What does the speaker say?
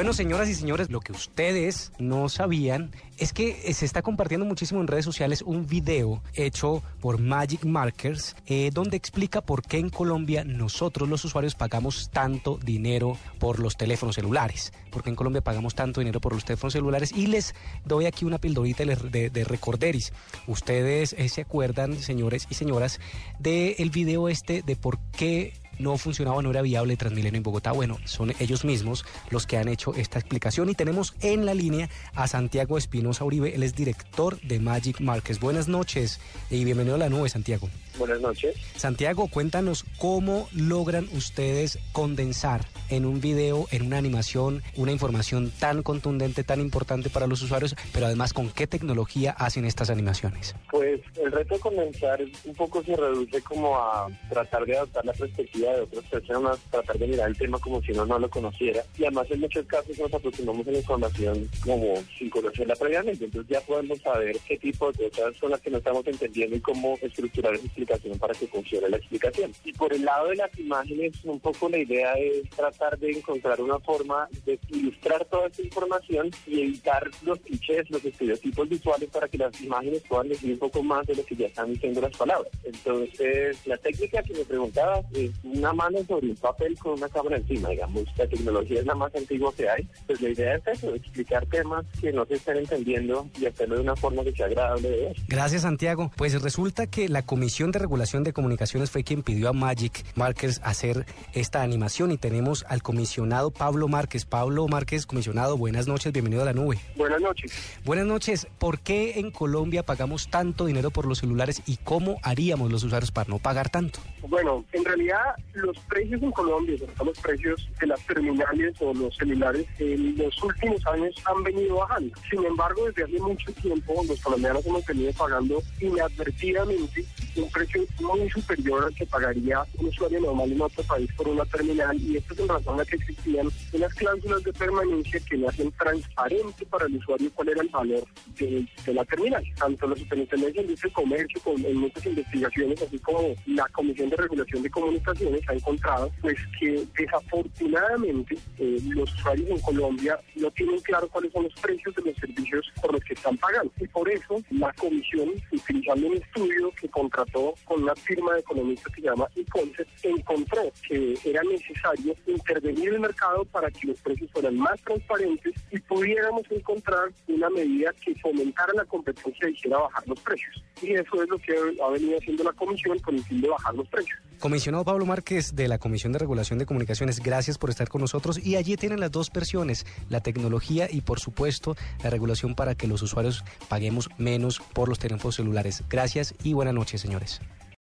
Bueno, señoras y señores, lo que ustedes no sabían es que se está compartiendo muchísimo en redes sociales un video hecho por Magic Markers eh, donde explica por qué en Colombia nosotros los usuarios pagamos tanto dinero por los teléfonos celulares. Porque en Colombia pagamos tanto dinero por los teléfonos celulares y les doy aquí una pildorita de, de recorderis. Ustedes eh, se acuerdan, señores y señoras, del video este de por qué no funcionaba, no era viable Transmilenio en Bogotá. Bueno, son ellos mismos los que han hecho esta explicación y tenemos en la línea a Santiago Espinosa Uribe, él es director de Magic Markets. Buenas noches y bienvenido a la nube, Santiago. Buenas noches. Santiago, cuéntanos cómo logran ustedes condensar en un video, en una animación, una información tan contundente, tan importante para los usuarios, pero además con qué tecnología hacen estas animaciones. Pues el reto de condensar un poco se reduce como a tratar de adaptar la perspectiva de otras personas, tratar de mirar el tema como si uno no lo conociera. Y además en muchos casos nos aproximamos a la información como sin conocerla previamente. Entonces ya podemos saber qué tipo de cosas son las que no estamos entendiendo y cómo estructurar esa explicación para que funcione la explicación. Y por el lado de las imágenes, un poco la idea es tratar de encontrar una forma de ilustrar toda esta información y evitar los clichés, los estereotipos visuales para que las imágenes puedan decir un poco más de lo que ya están diciendo las palabras. Entonces, la técnica que me preguntaba es una mano sobre un papel con una cámara encima, digamos, la tecnología es la más antigua que hay, pues la idea es eso, explicar temas que no se estén entendiendo y hacerlo de una forma que sea agradable de ver. Gracias, Santiago. Pues resulta que la Comisión de Regulación de Comunicaciones fue quien pidió a Magic Markers hacer esta animación y tenemos al comisionado Pablo Márquez. Pablo Márquez, comisionado, buenas noches, bienvenido a la nube. Buenas noches. Buenas noches. ¿Por qué en Colombia pagamos tanto dinero por los celulares y cómo haríamos los usuarios para no pagar tanto? Bueno, en realidad los precios en Colombia, los precios de las terminales o los celulares, en los últimos años han venido bajando. Sin embargo, desde hace mucho tiempo los colombianos hemos venido pagando inadvertidamente un precio muy superior al que pagaría un usuario normal en otro país por una terminal y esto es en razón a que existían unas cláusulas de permanencia que le hacen transparente para el usuario cuál era el valor de, la terminal. Tanto la Superintendencia de Comercio, con, en muchas investigaciones, así como la Comisión de Regulación de Comunicaciones, ha encontrado pues que desafortunadamente eh, los usuarios en Colombia no tienen claro cuáles son los precios de los servicios por los que están pagando. Y por eso la Comisión, utilizando un estudio que contrató con una firma de economistas que se llama Econcept, encontró que era necesario intervenir en el mercado para que los precios fueran más transparentes y pudiéramos encontrar una medida que fomentara la competencia y hiciera bajar los precios. Y eso es lo que ha venido haciendo la Comisión con el fin de bajar los precios. Comisionado Pablo Márquez de la Comisión de Regulación de Comunicaciones, gracias por estar con nosotros. Y allí tienen las dos versiones, la tecnología y por supuesto la regulación para que los usuarios paguemos menos por los teléfonos celulares. Gracias y buenas noches, señores.